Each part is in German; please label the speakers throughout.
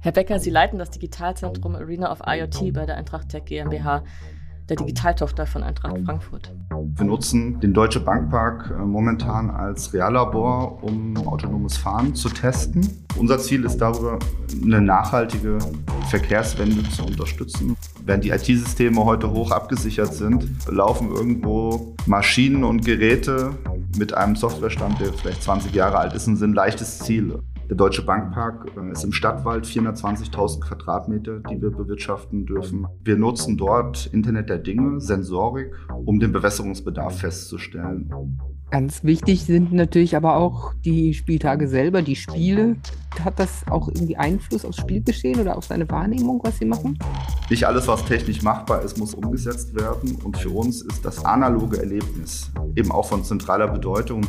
Speaker 1: Herr Becker, Sie leiten das Digitalzentrum Arena of IoT bei der Eintracht Tech GmbH, der Digitaltochter von Eintracht Frankfurt.
Speaker 2: Wir nutzen den Deutsche Bankpark äh, momentan als Reallabor, um autonomes Fahren zu testen. Unser Ziel ist darüber, eine nachhaltige Verkehrswende zu unterstützen. Während die IT-Systeme heute hoch abgesichert sind, laufen irgendwo Maschinen und Geräte mit einem Softwarestand, der vielleicht 20 Jahre alt ist, und sind leichtes Ziel. Der Deutsche Bankpark äh, ist im Stadtwald 420.000 Quadratmeter, die wir bewirtschaften dürfen. Wir nutzen dort Internet der Dinge, Sensorik, um den Bewässerungsbedarf festzustellen.
Speaker 3: Ganz wichtig sind natürlich aber auch die Spieltage selber, die Spiele. Hat das auch irgendwie Einfluss aufs Spielgeschehen oder auf seine Wahrnehmung, was Sie machen?
Speaker 2: Nicht alles, was technisch machbar ist, muss umgesetzt werden. Und für uns ist das analoge Erlebnis eben auch von zentraler Bedeutung.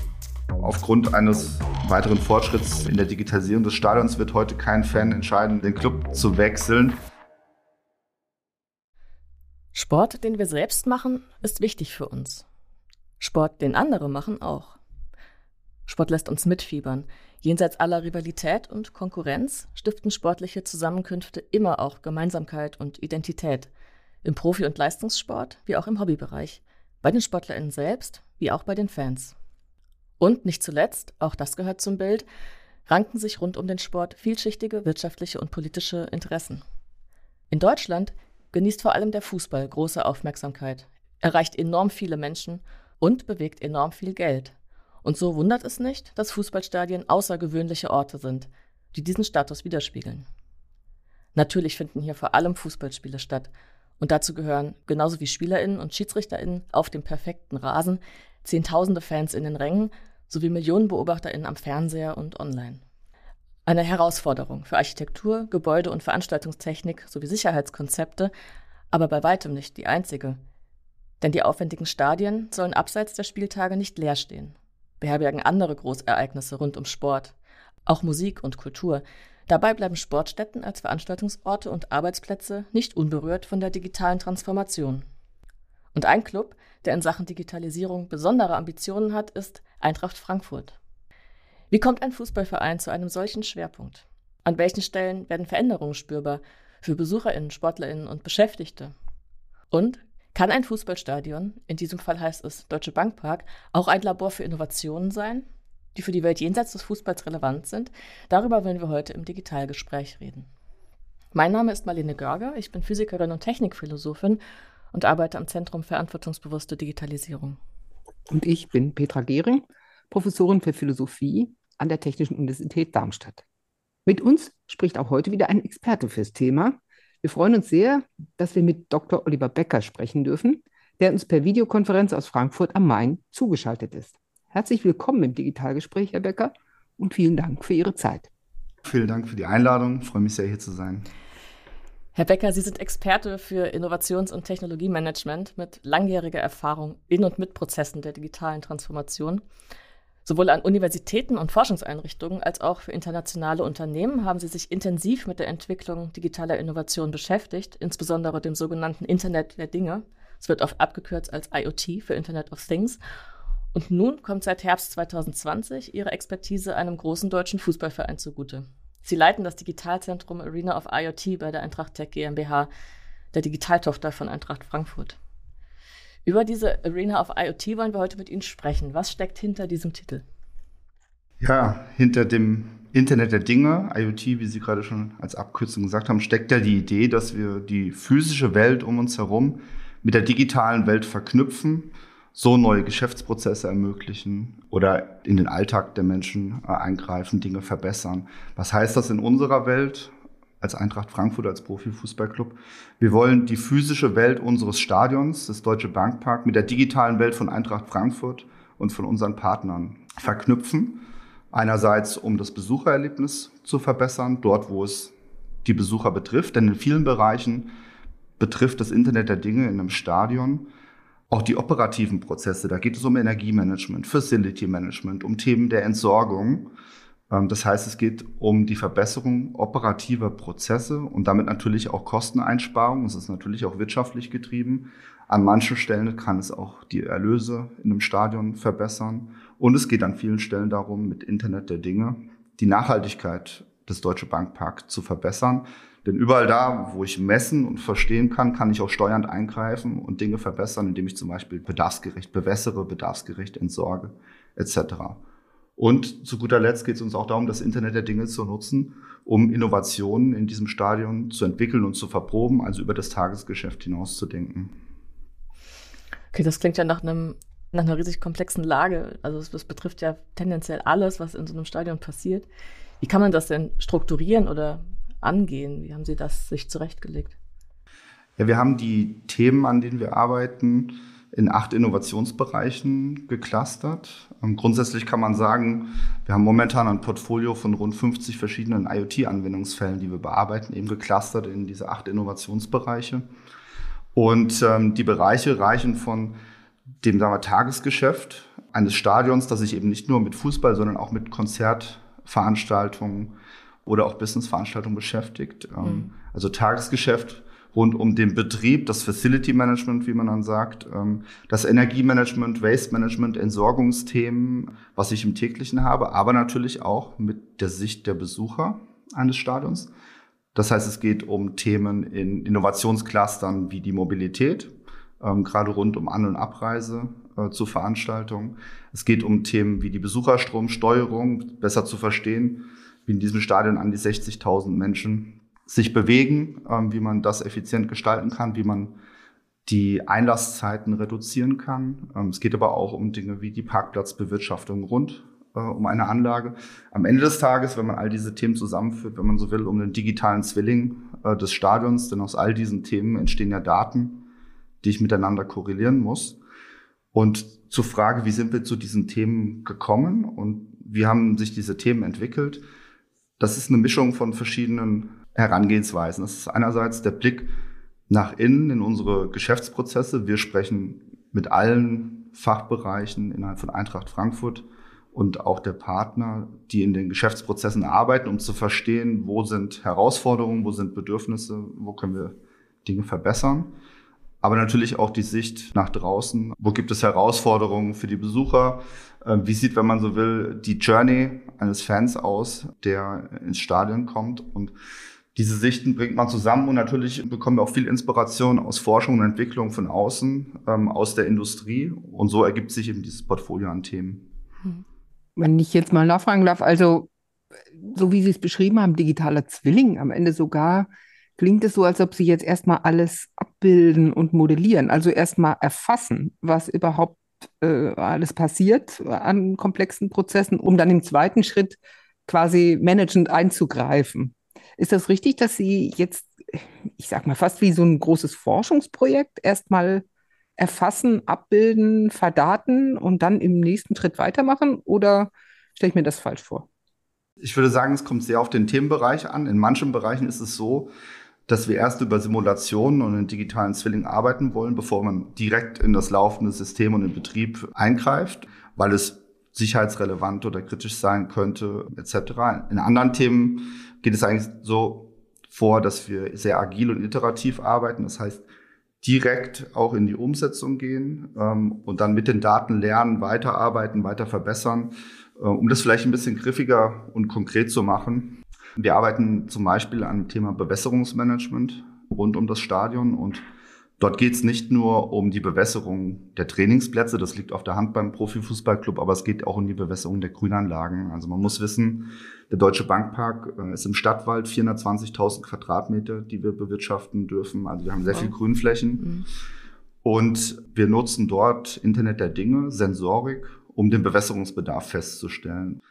Speaker 2: Aufgrund eines weiteren Fortschritts in der Digitalisierung des Stadions wird heute kein Fan entscheiden, den Club zu wechseln.
Speaker 1: Sport, den wir selbst machen, ist wichtig für uns. Sport, den andere machen, auch. Sport lässt uns mitfiebern. Jenseits aller Rivalität und Konkurrenz stiften sportliche Zusammenkünfte immer auch Gemeinsamkeit und Identität. Im Profi- und Leistungssport wie auch im Hobbybereich. Bei den SportlerInnen selbst wie auch bei den Fans. Und nicht zuletzt, auch das gehört zum Bild, ranken sich rund um den Sport vielschichtige wirtschaftliche und politische Interessen. In Deutschland genießt vor allem der Fußball große Aufmerksamkeit, erreicht enorm viele Menschen und bewegt enorm viel Geld. Und so wundert es nicht, dass Fußballstadien außergewöhnliche Orte sind, die diesen Status widerspiegeln. Natürlich finden hier vor allem Fußballspiele statt, und dazu gehören, genauso wie Spielerinnen und Schiedsrichterinnen auf dem perfekten Rasen, Zehntausende Fans in den Rängen sowie Millionen BeobachterInnen am Fernseher und online. Eine Herausforderung für Architektur, Gebäude und Veranstaltungstechnik sowie Sicherheitskonzepte, aber bei weitem nicht die einzige. Denn die aufwendigen Stadien sollen abseits der Spieltage nicht leer stehen, beherbergen andere Großereignisse rund um Sport, auch Musik und Kultur. Dabei bleiben Sportstätten als Veranstaltungsorte und Arbeitsplätze nicht unberührt von der digitalen Transformation. Und ein Club, der in Sachen Digitalisierung besondere Ambitionen hat, ist Eintracht Frankfurt. Wie kommt ein Fußballverein zu einem solchen Schwerpunkt? An welchen Stellen werden Veränderungen spürbar für Besucherinnen, Sportlerinnen und Beschäftigte? Und kann ein Fußballstadion, in diesem Fall heißt es Deutsche Bankpark, auch ein Labor für Innovationen sein, die für die Welt jenseits des Fußballs relevant sind? Darüber wollen wir heute im Digitalgespräch reden. Mein Name ist Marlene Görger, ich bin Physikerin und Technikphilosophin und arbeite am Zentrum Verantwortungsbewusste Digitalisierung.
Speaker 3: Und ich bin Petra Gehring, Professorin für Philosophie an der Technischen Universität Darmstadt. Mit uns spricht auch heute wieder ein Experte fürs Thema. Wir freuen uns sehr, dass wir mit Dr. Oliver Becker sprechen dürfen, der uns per Videokonferenz aus Frankfurt am Main zugeschaltet ist. Herzlich willkommen im Digitalgespräch, Herr Becker, und vielen Dank für Ihre Zeit.
Speaker 2: Vielen Dank für die Einladung. Ich freue mich sehr, hier zu sein.
Speaker 1: Herr Becker, Sie sind Experte für Innovations- und Technologiemanagement mit langjähriger Erfahrung in und mit Prozessen der digitalen Transformation. Sowohl an Universitäten und Forschungseinrichtungen als auch für internationale Unternehmen haben Sie sich intensiv mit der Entwicklung digitaler Innovation beschäftigt, insbesondere dem sogenannten Internet der Dinge. Es wird oft abgekürzt als IoT für Internet of Things. Und nun kommt seit Herbst 2020 Ihre Expertise einem großen deutschen Fußballverein zugute. Sie leiten das Digitalzentrum Arena of IoT bei der Eintracht Tech GmbH, der Digitaltochter von Eintracht Frankfurt. Über diese Arena of IoT wollen wir heute mit Ihnen sprechen. Was steckt hinter diesem Titel?
Speaker 2: Ja, hinter dem Internet der Dinge, IoT, wie Sie gerade schon als Abkürzung gesagt haben, steckt ja die Idee, dass wir die physische Welt um uns herum mit der digitalen Welt verknüpfen so neue Geschäftsprozesse ermöglichen oder in den Alltag der Menschen äh, eingreifen, Dinge verbessern. Was heißt das in unserer Welt? als Eintracht Frankfurt, als Profifußballclub. Wir wollen die physische Welt unseres Stadions, das Deutsche Bankpark, mit der digitalen Welt von Eintracht Frankfurt und von unseren Partnern verknüpfen. Einerseits, um das Besuchererlebnis zu verbessern, dort, wo es die Besucher betrifft. Denn in vielen Bereichen betrifft das Internet der Dinge in einem Stadion auch die operativen Prozesse, da geht es um Energiemanagement, Facility Management, um Themen der Entsorgung. Ähm, das heißt, es geht um die Verbesserung operativer Prozesse und damit natürlich auch Kosteneinsparung. Es ist natürlich auch wirtschaftlich getrieben. An manchen Stellen kann es auch die Erlöse in einem Stadion verbessern. Und es geht an vielen Stellen darum, mit Internet der Dinge die Nachhaltigkeit des Deutsche Bankpark zu verbessern. Denn überall da, wo ich messen und verstehen kann, kann ich auch steuernd eingreifen und Dinge verbessern, indem ich zum Beispiel bedarfsgerecht bewässere, bedarfsgerecht entsorge, etc. Und zu guter Letzt geht es uns auch darum, das Internet der Dinge zu nutzen, um Innovationen in diesem Stadion zu entwickeln und zu verproben, also über das Tagesgeschäft hinaus zu denken.
Speaker 1: Okay, das klingt ja nach einem nach einer riesig komplexen Lage. Also es, betrifft ja tendenziell alles, was in so einem Stadion passiert. Wie kann man das denn strukturieren oder angehen? Wie haben Sie das sich zurechtgelegt?
Speaker 2: Ja, wir haben die Themen, an denen wir arbeiten, in acht Innovationsbereichen geclustert. Ähm, grundsätzlich kann man sagen, wir haben momentan ein Portfolio von rund 50 verschiedenen IoT-Anwendungsfällen, die wir bearbeiten, eben geclustert in diese acht Innovationsbereiche. Und ähm, die Bereiche reichen von dem sagen wir, Tagesgeschäft eines Stadions, das sich eben nicht nur mit Fußball, sondern auch mit Konzertveranstaltungen oder auch Businessveranstaltungen beschäftigt. Ähm, mhm. Also Tagesgeschäft rund um den Betrieb, das Facility Management, wie man dann sagt, ähm, das Energiemanagement, Waste Management, Entsorgungsthemen, was ich im täglichen habe, aber natürlich auch mit der Sicht der Besucher eines Stadions. Das heißt, es geht um Themen in Innovationsclustern wie die Mobilität, ähm, gerade rund um An- und Abreise äh, zu Veranstaltungen. Es geht um Themen wie die Besucherstromsteuerung, besser zu verstehen, wie in diesem Stadion an die 60.000 Menschen sich bewegen, ähm, wie man das effizient gestalten kann, wie man die Einlasszeiten reduzieren kann. Ähm, es geht aber auch um Dinge wie die Parkplatzbewirtschaftung rund äh, um eine Anlage. Am Ende des Tages, wenn man all diese Themen zusammenführt, wenn man so will, um den digitalen Zwilling äh, des Stadions, denn aus all diesen Themen entstehen ja Daten, die ich miteinander korrelieren muss. Und zur Frage, wie sind wir zu diesen Themen gekommen und wie haben sich diese Themen entwickelt? Das ist eine Mischung von verschiedenen Herangehensweisen. Das ist einerseits der Blick nach innen in unsere Geschäftsprozesse. Wir sprechen mit allen Fachbereichen innerhalb von Eintracht Frankfurt und auch der Partner, die in den Geschäftsprozessen arbeiten, um zu verstehen, wo sind Herausforderungen, wo sind Bedürfnisse, wo können wir Dinge verbessern aber natürlich auch die Sicht nach draußen. Wo gibt es Herausforderungen für die Besucher? Ähm, wie sieht, wenn man so will, die Journey eines Fans aus, der ins Stadion kommt? Und diese Sichten bringt man zusammen und natürlich bekommen wir auch viel Inspiration aus Forschung und Entwicklung von außen, ähm, aus der Industrie. Und so ergibt sich eben dieses Portfolio an Themen.
Speaker 3: Wenn ich jetzt mal nachfragen darf, also so wie Sie es beschrieben haben, digitaler Zwilling, am Ende sogar klingt es so, als ob Sie jetzt erstmal alles abbilden und modellieren, also erstmal erfassen, was überhaupt äh, alles passiert an komplexen Prozessen, um dann im zweiten Schritt quasi managend einzugreifen. Ist das richtig, dass Sie jetzt, ich sag mal, fast wie so ein großes Forschungsprojekt erstmal erfassen, abbilden, verdaten und dann im nächsten Schritt weitermachen? Oder stelle ich mir das falsch vor?
Speaker 2: Ich würde sagen, es kommt sehr auf den Themenbereich an. In manchen Bereichen ist es so, dass wir erst über Simulationen und den digitalen Zwilling arbeiten wollen, bevor man direkt in das laufende System und den Betrieb eingreift, weil es sicherheitsrelevant oder kritisch sein könnte, etc. In anderen Themen geht es eigentlich so vor, dass wir sehr agil und iterativ arbeiten. Das heißt, direkt auch in die Umsetzung gehen ähm, und dann mit den Daten lernen, weiterarbeiten, weiter verbessern, äh, um das vielleicht ein bisschen griffiger und konkret zu machen. Wir arbeiten zum Beispiel an dem Thema Bewässerungsmanagement rund um das Stadion und Dort geht es nicht nur um die Bewässerung der Trainingsplätze, das liegt auf der Hand beim Profifußballclub, aber es geht auch um die Bewässerung der Grünanlagen. Also man muss wissen, der Deutsche Bankpark äh, ist im Stadtwald 420.000 Quadratmeter, die wir bewirtschaften dürfen. Also wir haben sehr viel Grünflächen. Mhm. Und wir nutzen dort Internet der Dinge, Sensorik, um den Bewässerungsbedarf festzustellen.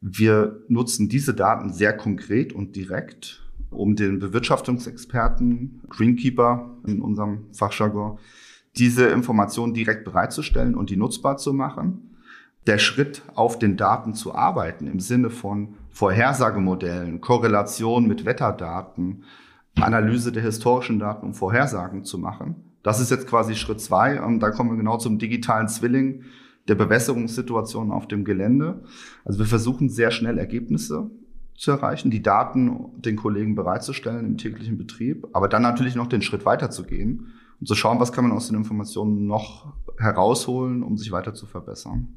Speaker 2: Wir nutzen diese Daten sehr konkret und direkt, um den Bewirtschaftungsexperten, Greenkeeper in unserem Fachjargon, diese Informationen direkt bereitzustellen und die nutzbar zu machen. Der Schritt, auf den Daten zu arbeiten im Sinne von Vorhersagemodellen, Korrelation mit Wetterdaten, Analyse der historischen Daten, um Vorhersagen zu machen. Das ist jetzt quasi Schritt zwei. Und da kommen wir genau zum digitalen Zwilling, der Bewässerungssituation auf dem Gelände. Also wir versuchen sehr schnell Ergebnisse zu erreichen, die Daten den Kollegen bereitzustellen im täglichen Betrieb, aber dann natürlich noch den Schritt weiter zu gehen und zu schauen, was kann man aus den Informationen noch herausholen, um sich weiter zu verbessern.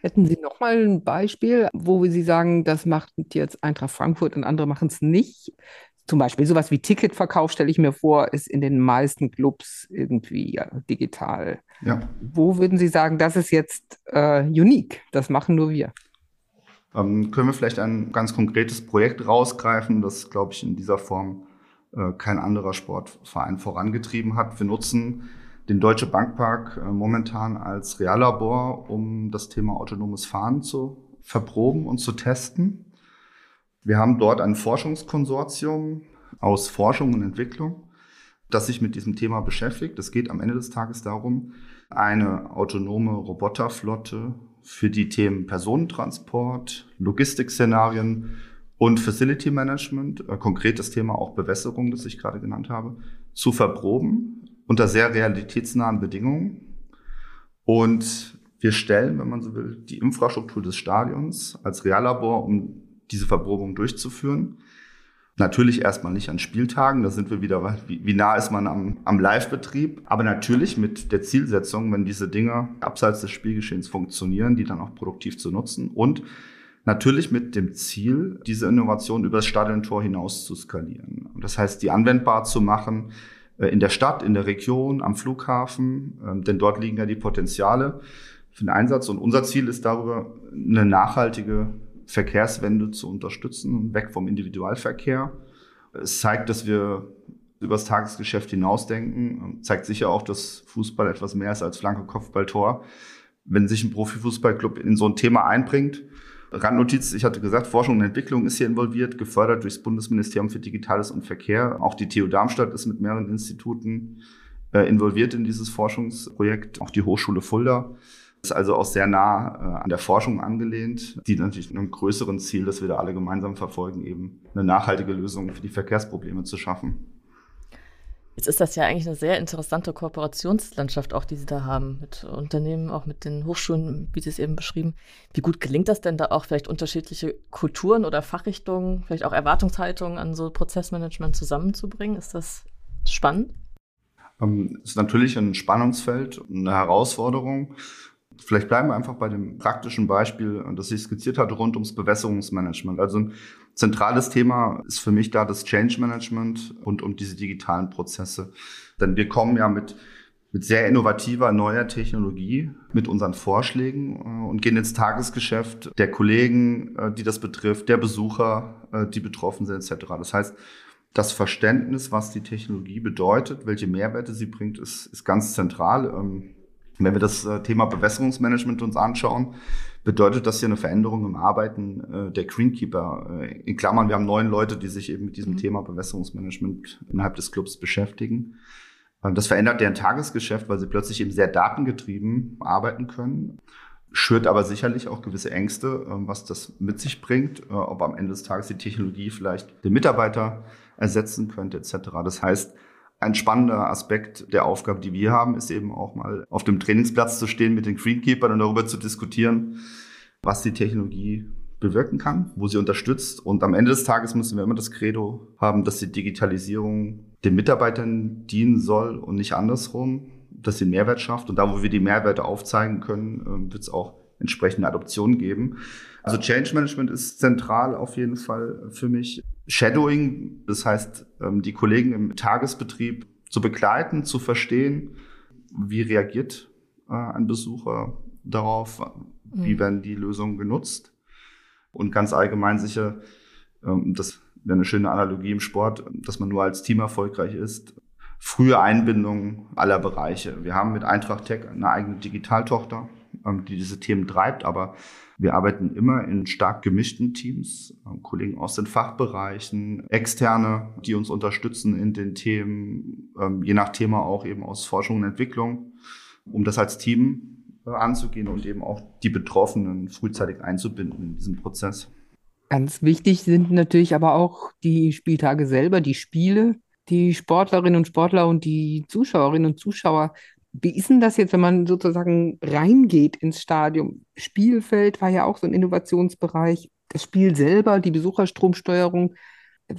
Speaker 3: Hätten Sie noch mal ein Beispiel, wo Sie sagen, das macht jetzt Eintracht Frankfurt und andere machen es nicht? Zum Beispiel sowas wie Ticketverkauf, stelle ich mir vor, ist in den meisten Clubs irgendwie ja, digital. Ja. Wo würden Sie sagen, das ist jetzt äh, unique, das machen nur wir?
Speaker 2: Ähm, können wir vielleicht ein ganz konkretes Projekt rausgreifen, das, glaube ich, in dieser Form äh, kein anderer Sportverein vorangetrieben hat. Wir nutzen den Deutsche Bankpark äh, momentan als Reallabor, um das Thema autonomes Fahren zu verproben und zu testen. Wir haben dort ein Forschungskonsortium aus Forschung und Entwicklung, das sich mit diesem Thema beschäftigt. Es geht am Ende des Tages darum, eine autonome Roboterflotte für die Themen Personentransport, Logistikszenarien und Facility Management, äh, konkret das Thema auch Bewässerung, das ich gerade genannt habe, zu verproben unter sehr realitätsnahen Bedingungen. Und wir stellen, wenn man so will, die Infrastruktur des Stadions als Reallabor, um diese Verprobung durchzuführen. Natürlich erstmal nicht an Spieltagen, da sind wir wieder, wie, wie nah ist man am, am Live-Betrieb, aber natürlich mit der Zielsetzung, wenn diese Dinge abseits des Spielgeschehens funktionieren, die dann auch produktiv zu nutzen und natürlich mit dem Ziel, diese Innovation über das Stadiontor hinaus zu skalieren. Das heißt, die anwendbar zu machen äh, in der Stadt, in der Region, am Flughafen, ähm, denn dort liegen ja die Potenziale für den Einsatz und unser Ziel ist darüber, eine nachhaltige Verkehrswende zu unterstützen, weg vom Individualverkehr. Es zeigt, dass wir über das Tagesgeschäft hinausdenken, zeigt sicher auch, dass Fußball etwas mehr ist als flanke Kopfballtor. Wenn sich ein Profifußballclub in so ein Thema einbringt, Randnotiz, ich hatte gesagt, Forschung und Entwicklung ist hier involviert, gefördert durchs Bundesministerium für Digitales und Verkehr. Auch die TU Darmstadt ist mit mehreren Instituten äh, involviert in dieses Forschungsprojekt, auch die Hochschule Fulda ist also auch sehr nah äh, an der Forschung angelehnt, die natürlich einem größeren Ziel, das wir da alle gemeinsam verfolgen, eben eine nachhaltige Lösung für die Verkehrsprobleme zu schaffen.
Speaker 1: Jetzt ist das ja eigentlich eine sehr interessante Kooperationslandschaft auch, die Sie da haben, mit Unternehmen, auch mit den Hochschulen, wie Sie es eben beschrieben. Wie gut gelingt das denn da auch vielleicht unterschiedliche Kulturen oder Fachrichtungen, vielleicht auch Erwartungshaltungen an so Prozessmanagement zusammenzubringen? Ist das spannend?
Speaker 2: Ähm, es ist natürlich ein Spannungsfeld, eine Herausforderung. Vielleicht bleiben wir einfach bei dem praktischen Beispiel, das ich skizziert hatte, rund ums Bewässerungsmanagement. Also ein zentrales Thema ist für mich da das Change Management und um diese digitalen Prozesse. Denn wir kommen ja mit, mit sehr innovativer, neuer Technologie, mit unseren Vorschlägen äh, und gehen ins Tagesgeschäft der Kollegen, äh, die das betrifft, der Besucher, äh, die betroffen sind, etc. Das heißt, das Verständnis, was die Technologie bedeutet, welche Mehrwerte sie bringt, ist, ist ganz zentral. Ähm, wenn wir das äh, Thema Bewässerungsmanagement uns anschauen, bedeutet das hier eine Veränderung im Arbeiten äh, der Greenkeeper. Äh, in Klammern, wir haben neun Leute, die sich eben mit diesem mhm. Thema Bewässerungsmanagement innerhalb des Clubs beschäftigen. Das verändert deren Tagesgeschäft, weil sie plötzlich eben sehr datengetrieben arbeiten können. Schürt aber sicherlich auch gewisse Ängste, was das mit sich bringt, ob am Ende des Tages die Technologie vielleicht den Mitarbeiter ersetzen könnte, etc. Das heißt, ein spannender Aspekt der Aufgabe, die wir haben, ist eben auch mal auf dem Trainingsplatz zu stehen mit den Greenkeepers und darüber zu diskutieren, was die Technologie bewirken kann, wo sie unterstützt. Und am Ende des Tages müssen wir immer das Credo haben, dass die Digitalisierung den Mitarbeitern dienen soll und nicht andersrum, dass sie Mehrwert schafft. Und da, wo wir die Mehrwerte aufzeigen können, äh, wird es auch entsprechende Adoptionen geben. Also Change Management ist zentral auf jeden Fall für mich. Shadowing, das heißt, ähm, die Kollegen im Tagesbetrieb zu begleiten, zu verstehen, wie reagiert äh, ein Besucher darauf, wie mhm. werden die Lösungen genutzt und ganz allgemein sicher, ähm, das wäre eine schöne Analogie im Sport, dass man nur als Team erfolgreich ist, frühe Einbindung aller Bereiche. Wir haben mit Eintracht Tech eine eigene Digitaltochter, ähm, die diese Themen treibt, aber wir arbeiten immer in stark gemischten Teams, ähm, Kollegen aus den Fachbereichen, Externe, die uns unterstützen in den Themen, ähm, je nach Thema auch eben aus Forschung und Entwicklung, um das als Team äh, anzugehen und eben auch die Betroffenen frühzeitig einzubinden in diesen Prozess.
Speaker 3: Ganz wichtig sind natürlich aber auch die Spieltage selber, die Spiele. Die Sportlerinnen und Sportler und die Zuschauerinnen und Zuschauer wie ist denn das jetzt, wenn man sozusagen reingeht ins Stadion? Spielfeld war ja auch so ein Innovationsbereich. Das Spiel selber, die Besucherstromsteuerung.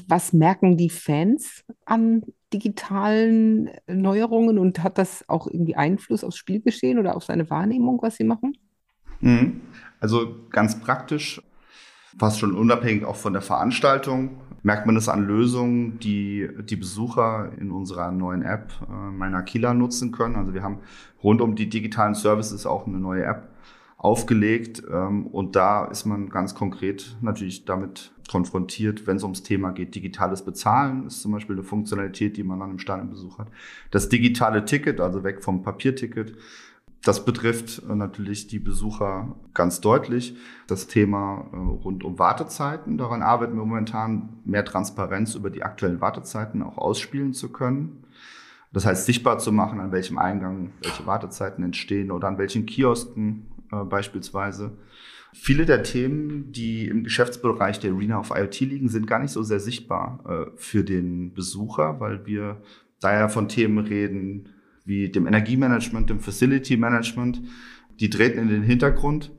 Speaker 3: Was merken die Fans an digitalen Neuerungen und hat das auch irgendwie Einfluss aufs Spielgeschehen oder auf seine Wahrnehmung, was sie machen?
Speaker 2: Mhm. Also ganz praktisch, fast schon unabhängig auch von der Veranstaltung, merkt man es an Lösungen, die die Besucher in unserer neuen App äh, meiner Kila nutzen können. Also wir haben rund um die digitalen Services auch eine neue App aufgelegt ähm, und da ist man ganz konkret natürlich damit konfrontiert, wenn es ums Thema geht. Digitales Bezahlen ist zum Beispiel eine Funktionalität, die man dann im Stadionbesuch hat. Das digitale Ticket, also weg vom Papierticket, das betrifft äh, natürlich die Besucher ganz deutlich. Das Thema äh, rund um Wartezeiten, daran arbeiten wir momentan, mehr Transparenz über die aktuellen Wartezeiten auch ausspielen zu können. Das heißt, sichtbar zu machen, an welchem Eingang welche Wartezeiten entstehen oder an welchen Kiosken äh, beispielsweise. Viele der Themen, die im Geschäftsbereich der Arena of IoT liegen, sind gar nicht so sehr sichtbar äh, für den Besucher, weil wir daher von Themen reden wie dem Energiemanagement, dem Facility Management. Die treten in den Hintergrund,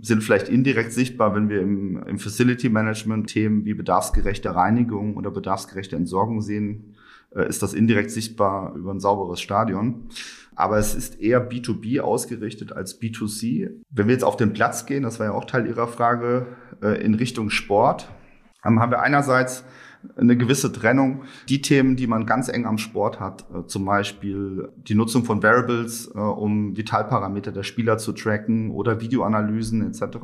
Speaker 2: sind vielleicht indirekt sichtbar, wenn wir im, im Facility Management Themen wie bedarfsgerechte Reinigung oder bedarfsgerechte Entsorgung sehen, äh, ist das indirekt sichtbar über ein sauberes Stadion. Aber es ist eher B2B ausgerichtet als B2C. Wenn wir jetzt auf den Platz gehen, das war ja auch Teil Ihrer Frage, äh, in Richtung Sport, haben wir einerseits eine gewisse Trennung. Die Themen, die man ganz eng am Sport hat, äh, zum Beispiel die Nutzung von Variables, äh, um Vitalparameter der Spieler zu tracken oder Videoanalysen etc.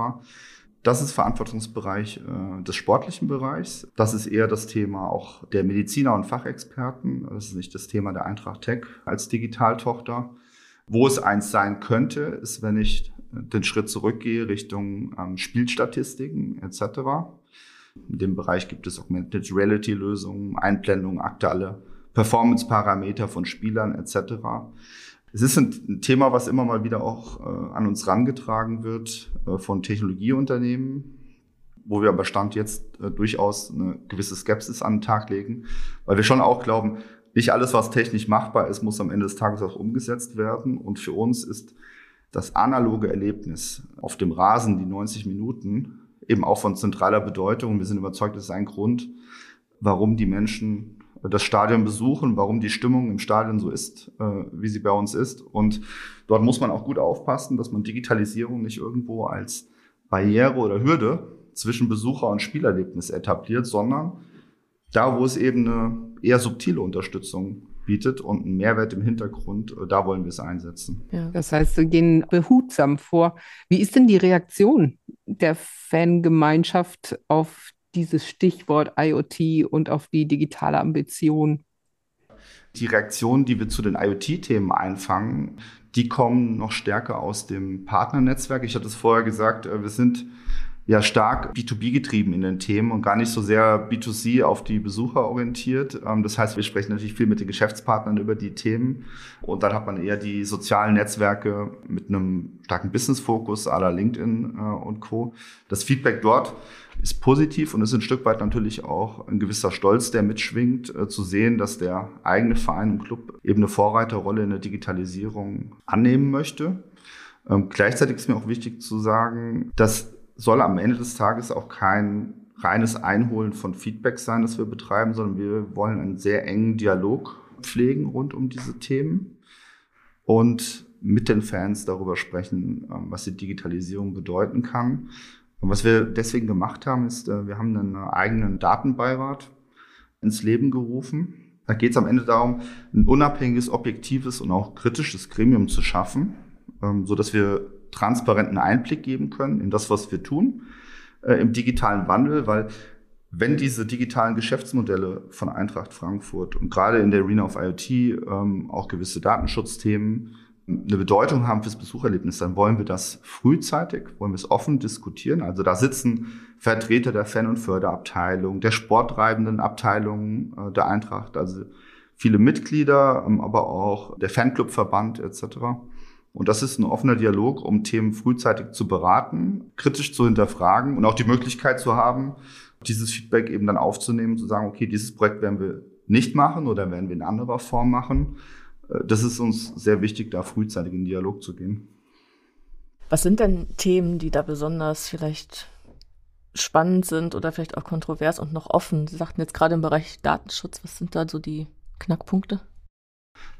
Speaker 2: Das ist Verantwortungsbereich äh, des sportlichen Bereichs. Das ist eher das Thema auch der Mediziner und Fachexperten. Das ist nicht das Thema der Eintracht Tech als Digitaltochter. Wo es eins sein könnte, ist, wenn ich den Schritt zurückgehe Richtung ähm, Spielstatistiken etc. In dem Bereich gibt es Augmented Reality Lösungen, Einblendungen, aktuelle Performance-Parameter von Spielern etc. Es ist ein Thema, was immer mal wieder auch äh, an uns rangetragen wird äh, von Technologieunternehmen, wo wir aber Stand jetzt äh, durchaus eine gewisse Skepsis an den Tag legen, weil wir schon auch glauben, nicht alles, was technisch machbar ist, muss am Ende des Tages auch umgesetzt werden. Und für uns ist das analoge Erlebnis auf dem Rasen, die 90 Minuten, eben auch von zentraler Bedeutung. Wir sind überzeugt, das ist ein Grund, warum die Menschen das Stadion besuchen, warum die Stimmung im Stadion so ist, äh, wie sie bei uns ist. Und dort muss man auch gut aufpassen, dass man Digitalisierung nicht irgendwo als Barriere oder Hürde zwischen Besucher und Spielerlebnis etabliert, sondern da, wo es eben eine eher subtile Unterstützung bietet und einen Mehrwert im Hintergrund, äh, da wollen wir es einsetzen.
Speaker 3: Ja. Das heißt, wir gehen behutsam vor. Wie ist denn die Reaktion der Fangemeinschaft auf dieses Stichwort IoT und auf die digitale Ambition?
Speaker 2: Die Reaktionen, die wir zu den IoT-Themen einfangen, die kommen noch stärker aus dem Partnernetzwerk. Ich hatte es vorher gesagt, äh, wir sind ja stark B2B getrieben in den Themen und gar nicht so sehr B2C auf die Besucher orientiert. Ähm, das heißt, wir sprechen natürlich viel mit den Geschäftspartnern über die Themen und dann hat man eher die sozialen Netzwerke mit einem starken Business-Fokus à la LinkedIn äh, und Co. Das Feedback dort ist positiv und ist ein Stück weit natürlich auch ein gewisser Stolz, der mitschwingt, äh, zu sehen, dass der eigene Verein und Club eben eine Vorreiterrolle in der Digitalisierung annehmen möchte. Ähm, gleichzeitig ist mir auch wichtig zu sagen, dass soll am Ende des Tages auch kein reines Einholen von Feedback sein, das wir betreiben, sondern wir wollen einen sehr engen Dialog pflegen rund um diese Themen und mit den Fans darüber sprechen, ähm, was die Digitalisierung bedeuten kann. Und was wir deswegen gemacht haben, ist, äh, wir haben einen eigenen Datenbeirat ins Leben gerufen. Da geht es am Ende darum, ein unabhängiges, objektives und auch kritisches Gremium zu schaffen, ähm, so dass wir transparenten Einblick geben können in das, was wir tun äh, im digitalen Wandel, weil wenn diese digitalen Geschäftsmodelle von Eintracht Frankfurt und gerade in der Arena of IoT ähm, auch gewisse Datenschutzthemen eine Bedeutung haben fürs Besucherlebnis, dann wollen wir das frühzeitig, wollen wir es offen diskutieren. Also da sitzen Vertreter der Fan- und Förderabteilung, der sporttreibenden Abteilung äh, der Eintracht, also viele Mitglieder, ähm, aber auch der Fanclubverband etc. Und das ist ein offener Dialog, um Themen frühzeitig zu beraten, kritisch zu hinterfragen und auch die Möglichkeit zu haben, dieses Feedback eben dann aufzunehmen, zu sagen, okay, dieses Projekt werden wir nicht machen oder werden wir in anderer Form machen. Äh, das ist uns sehr wichtig, da frühzeitig in Dialog zu gehen.
Speaker 1: Was sind denn Themen, die da besonders vielleicht spannend sind oder vielleicht auch kontrovers und noch offen? Sie sagten jetzt gerade im Bereich Datenschutz, was sind da so die Knackpunkte?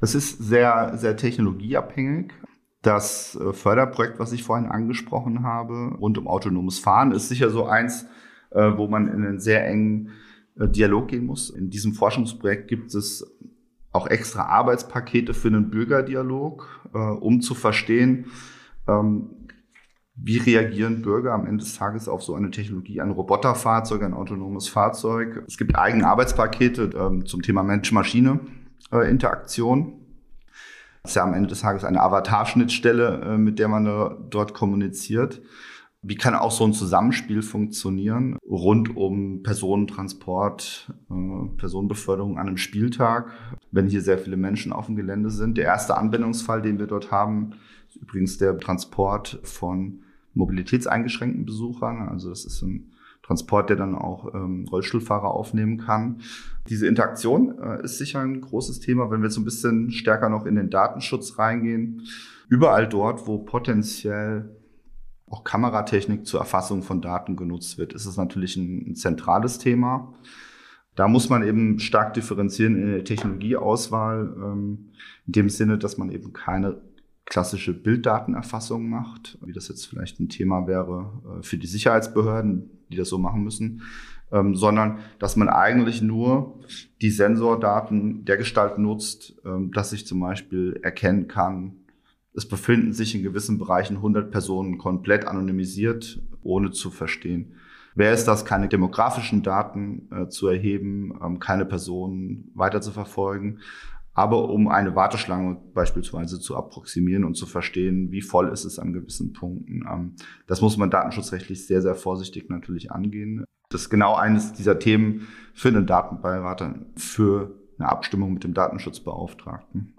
Speaker 2: Das ist sehr, sehr technologieabhängig. Das äh, Förderprojekt, was ich vorhin angesprochen habe, rund um autonomes Fahren, ist sicher so eins, äh, wo man in einen sehr engen äh, Dialog gehen muss. In diesem Forschungsprojekt gibt es auch extra Arbeitspakete für einen Bürgerdialog, um zu verstehen, ähm, wie reagieren Bürger am Ende des Tages auf so eine Technologie, ein Roboterfahrzeug, ein autonomes Fahrzeug. Es gibt eigene Arbeitspakete ähm, zum Thema Mensch-Maschine-Interaktion. Das ist ja am Ende des Tages eine Avatar-Schnittstelle, äh, mit der man dort kommuniziert. Wie kann auch so ein Zusammenspiel funktionieren rund um Personentransport, äh, Personenbeförderung an einem Spieltag, wenn hier sehr viele Menschen auf dem Gelände sind? Der erste Anwendungsfall, den wir dort haben, ist übrigens der Transport von mobilitätseingeschränkten Besuchern. Also das ist ein Transport, der dann auch ähm, Rollstuhlfahrer aufnehmen kann. Diese Interaktion äh, ist sicher ein großes Thema, wenn wir so ein bisschen stärker noch in den Datenschutz reingehen. Überall dort, wo potenziell auch Kameratechnik zur Erfassung von Daten genutzt wird, ist es natürlich ein, ein zentrales Thema. Da muss man eben stark differenzieren in der Technologieauswahl, ähm, in dem Sinne, dass man eben keine klassische Bilddatenerfassung macht, wie das jetzt vielleicht ein Thema wäre äh, für die Sicherheitsbehörden, die das so machen müssen, ähm, sondern dass man eigentlich nur die Sensordaten der Gestalt nutzt, ähm, dass ich zum Beispiel erkennen kann, es befinden sich in gewissen Bereichen 100 Personen komplett anonymisiert, ohne zu verstehen. Wer ist das, keine demografischen Daten äh, zu erheben, ähm, keine Personen weiter zu verfolgen, aber um eine Warteschlange beispielsweise zu approximieren und zu verstehen, wie voll ist es an gewissen Punkten. Ähm, das muss man datenschutzrechtlich sehr, sehr vorsichtig natürlich angehen. Das ist genau eines dieser Themen für einen Datenbeirat, für eine Abstimmung mit dem Datenschutzbeauftragten.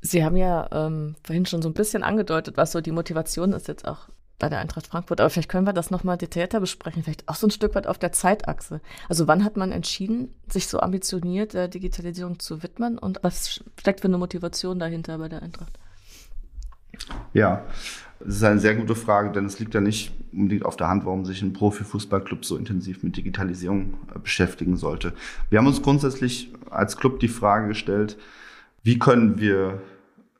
Speaker 1: Sie haben ja ähm, vorhin schon so ein bisschen angedeutet, was so die Motivation ist jetzt auch bei der Eintracht Frankfurt. Aber vielleicht können wir das nochmal detaillierter besprechen, vielleicht auch so ein Stück weit auf der Zeitachse. Also wann hat man entschieden, sich so ambitioniert der Digitalisierung zu widmen und was steckt für eine Motivation dahinter bei der Eintracht?
Speaker 2: Ja, das ist eine sehr gute Frage, denn es liegt ja nicht unbedingt auf der Hand, warum sich ein Profifußballclub so intensiv mit Digitalisierung äh, beschäftigen sollte. Wir haben uns grundsätzlich als Club die Frage gestellt, wie können wir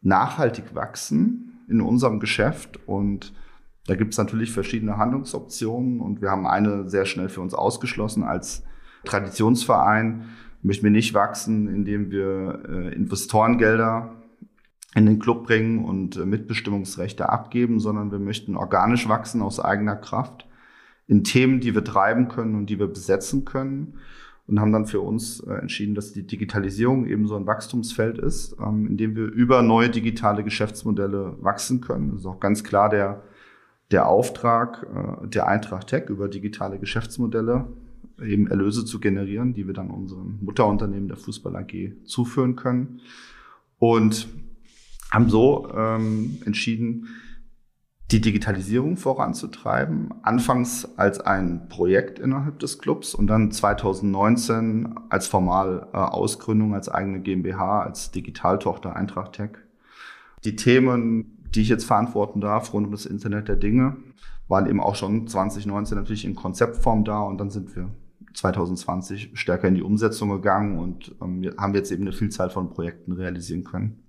Speaker 2: nachhaltig wachsen in unserem Geschäft und da gibt es natürlich verschiedene Handlungsoptionen und wir haben eine sehr schnell für uns ausgeschlossen. Als Traditionsverein möchten wir nicht wachsen, indem wir äh, Investorengelder in den Club bringen und äh, Mitbestimmungsrechte abgeben, sondern wir möchten organisch wachsen aus eigener Kraft in Themen, die wir treiben können und die wir besetzen können und haben dann für uns äh, entschieden, dass die Digitalisierung eben so ein Wachstumsfeld ist, ähm, in dem wir über neue digitale Geschäftsmodelle wachsen können. Das ist auch ganz klar der der Auftrag äh, der Eintracht Tech über digitale Geschäftsmodelle eben Erlöse zu generieren, die wir dann unserem Mutterunternehmen der Fußball AG zuführen können. Und haben so ähm, entschieden, die Digitalisierung voranzutreiben. Anfangs als ein Projekt innerhalb des Clubs und dann 2019 als formal äh, Ausgründung als eigene GmbH, als Digitaltochter Eintracht Tech. Die Themen die ich jetzt verantworten darf, rund um das Internet der Dinge, waren eben auch schon 2019 natürlich in Konzeptform da und dann sind wir 2020 stärker in die Umsetzung gegangen und ähm, haben jetzt eben eine Vielzahl von Projekten realisieren können.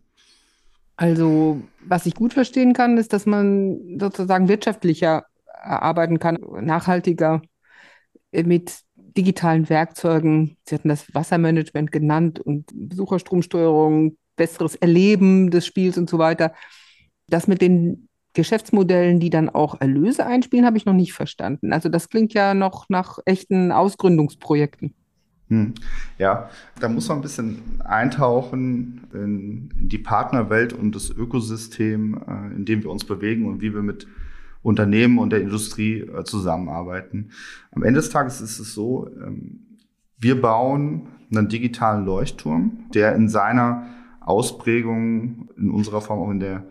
Speaker 3: Also, was ich gut verstehen kann, ist, dass man sozusagen wirtschaftlicher arbeiten kann, nachhaltiger mit digitalen Werkzeugen. Sie hatten das Wassermanagement genannt und Besucherstromsteuerung, besseres Erleben des Spiels und so weiter. Das mit den Geschäftsmodellen, die dann auch Erlöse einspielen, habe ich noch nicht verstanden. Also das klingt ja noch nach echten Ausgründungsprojekten.
Speaker 2: Hm. Ja, da muss man ein bisschen eintauchen in, in die Partnerwelt und das Ökosystem, äh, in dem wir uns bewegen und wie wir mit Unternehmen und der Industrie äh, zusammenarbeiten. Am Ende des Tages ist es so, ähm, wir bauen einen digitalen Leuchtturm, der in seiner Ausprägung, in unserer Form auch in der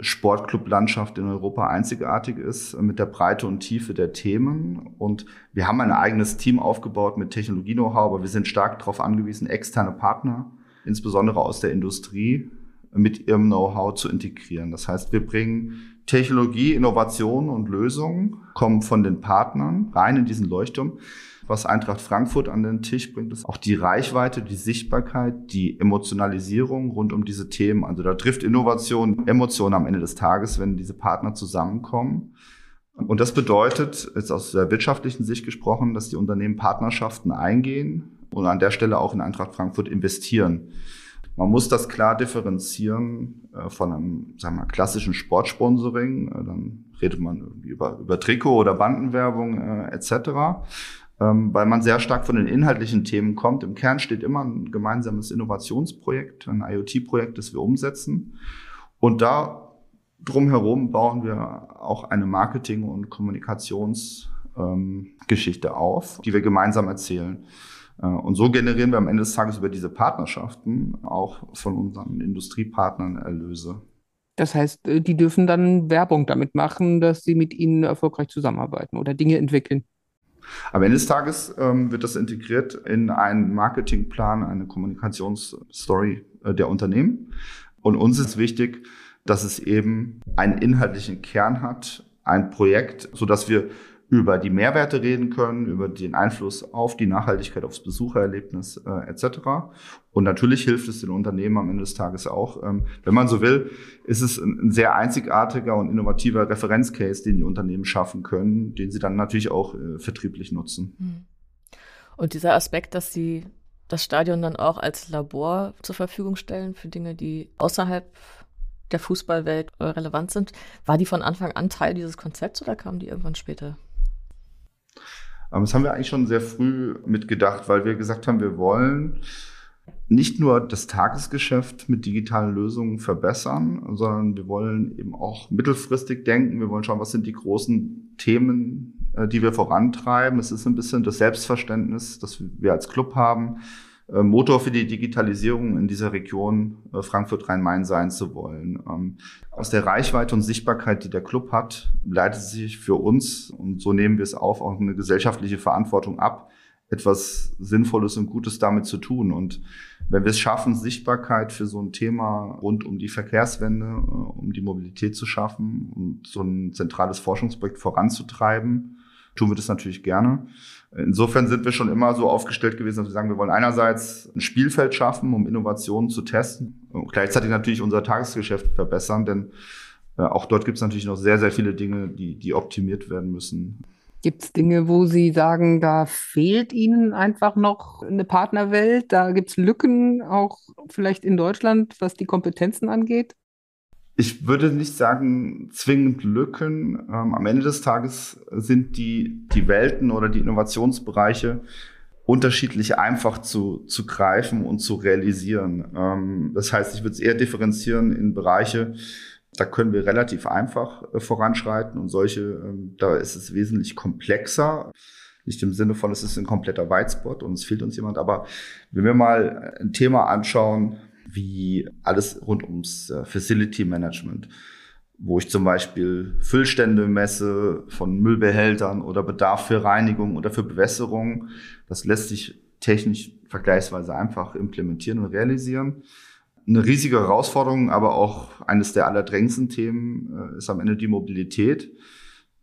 Speaker 2: Sportclub-Landschaft in Europa einzigartig ist mit der Breite und Tiefe der Themen. Und wir haben ein eigenes Team aufgebaut mit Technologie-Know-how, aber wir sind stark darauf angewiesen, externe Partner, insbesondere aus der Industrie, mit ihrem Know-how zu integrieren. Das heißt, wir bringen Technologie, Innovation und Lösungen, kommen von den Partnern rein in diesen Leuchtturm. Was Eintracht Frankfurt an den Tisch bringt, ist auch die Reichweite, die Sichtbarkeit, die Emotionalisierung rund um diese Themen. Also da trifft Innovation Emotionen am Ende des Tages, wenn diese Partner zusammenkommen. Und das bedeutet, jetzt aus der wirtschaftlichen Sicht gesprochen, dass die Unternehmen Partnerschaften eingehen und an der Stelle auch in Eintracht Frankfurt investieren. Man muss das klar differenzieren äh, von einem sagen wir, klassischen Sportsponsoring. Äh, dann redet man über, über Trikot oder Bandenwerbung äh, etc., weil man sehr stark von den inhaltlichen Themen kommt. Im Kern steht immer ein gemeinsames Innovationsprojekt, ein IoT-Projekt, das wir umsetzen. Und da drumherum bauen wir auch eine Marketing- und Kommunikationsgeschichte ähm, auf, die wir gemeinsam erzählen. Äh, und so generieren wir am Ende des Tages über diese Partnerschaften auch von unseren Industriepartnern Erlöse.
Speaker 3: Das heißt, äh, die dürfen dann Werbung damit machen, dass sie mit ihnen erfolgreich zusammenarbeiten oder Dinge entwickeln.
Speaker 2: Am Ende des Tages ähm, wird das integriert in einen Marketingplan, eine Kommunikationsstory äh, der Unternehmen. Und uns ist wichtig, dass es eben einen inhaltlichen Kern hat, ein Projekt, so dass wir über die Mehrwerte reden können, über den Einfluss auf die Nachhaltigkeit, aufs Besuchererlebnis äh, etc. Und natürlich hilft es den Unternehmen am Ende des Tages auch. Ähm, wenn man so will, ist es ein, sehr einzigartiger und innovativer Referenzcase, den die Unternehmen schaffen können, den sie dann natürlich auch äh, vertrieblich nutzen. Hm.
Speaker 1: Und dieser Aspekt, dass sie das Stadion dann auch als Labor zur Verfügung stellen für Dinge, die außerhalb der Fußballwelt äh, relevant sind, war die von Anfang an Teil dieses Konzepts oder kam die irgendwann später?
Speaker 2: Das haben wir eigentlich schon sehr früh mitgedacht, weil wir gesagt haben, wir wollen nicht nur das Tagesgeschäft mit digitalen Lösungen verbessern, sondern wir wollen eben auch mittelfristig denken. Wir wollen schauen, was sind die großen Themen, äh, die wir vorantreiben. Es ist ein bisschen das Selbstverständnis, das wir als Club haben Motor für die Digitalisierung in dieser Region äh, Frankfurt-Rhein-Main sein zu wollen. Ähm, aus der Reichweite und Sichtbarkeit, die der Club hat, leitet sich für uns, und so nehmen wir es auf, auch eine gesellschaftliche Verantwortung ab, etwas Sinnvolles und Gutes damit zu tun. Und wenn wir es schaffen, Sichtbarkeit für so ein Thema rund um die Verkehrswende, äh, um die Mobilität zu schaffen und so ein zentrales Forschungsprojekt voranzutreiben, tun wir das natürlich gerne. Insofern sind wir schon immer so aufgestellt gewesen, dass wir sagen, wir wollen einerseits ein Spielfeld schaffen, um Innovationen zu testen und gleichzeitig natürlich unser Tagesgeschäft verbessern, denn äh, auch dort gibt es natürlich noch sehr, sehr viele Dinge, die, die optimiert werden müssen.
Speaker 3: Gibt es Dinge, wo Sie sagen, da fehlt Ihnen einfach noch eine Partnerwelt? Da gibt es Lücken, auch vielleicht in Deutschland, was die Kompetenzen angeht?
Speaker 2: Ich würde nicht sagen zwingend Lücken. Ähm, am Ende des Tages sind die, die Welten oder die Innovationsbereiche unterschiedlich einfach zu, zu greifen und zu realisieren. Ähm, das heißt, ich würde es eher differenzieren in Bereiche, da können wir relativ einfach äh, voranschreiten und solche, ähm, da ist es wesentlich komplexer. Nicht im Sinne von, es ist ein kompletter Whitespot und es fehlt uns jemand, aber wenn wir mal ein Thema anschauen, wie alles rund ums äh, Facility Management, wo ich zum Beispiel Füllstände messe von Müllbehältern oder Bedarf für Reinigung oder für Bewässerung. Das lässt sich technisch vergleichsweise einfach implementieren und realisieren. Eine riesige Herausforderung, aber auch eines der allerdrängendsten Themen äh, ist am Ende die Mobilität,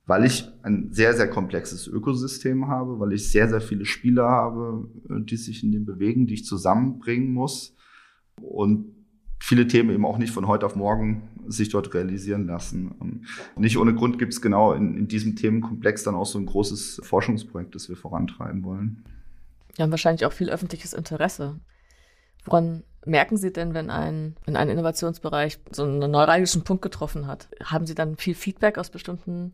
Speaker 2: weil ich ein sehr, sehr komplexes Ökosystem habe, weil ich sehr, sehr viele Spieler habe, äh, die sich in dem bewegen, die ich zusammenbringen muss und viele Themen eben auch nicht von heute auf morgen sich dort realisieren lassen. Und nicht ohne Grund gibt es genau in, in diesem Themenkomplex dann auch so ein großes Forschungsprojekt, das wir vorantreiben wollen.
Speaker 1: Ja, wahrscheinlich auch viel öffentliches Interesse. Woran merken Sie denn, wenn ein, wenn ein Innovationsbereich so einen neuralgischen Punkt getroffen hat? Haben Sie dann viel Feedback aus bestimmten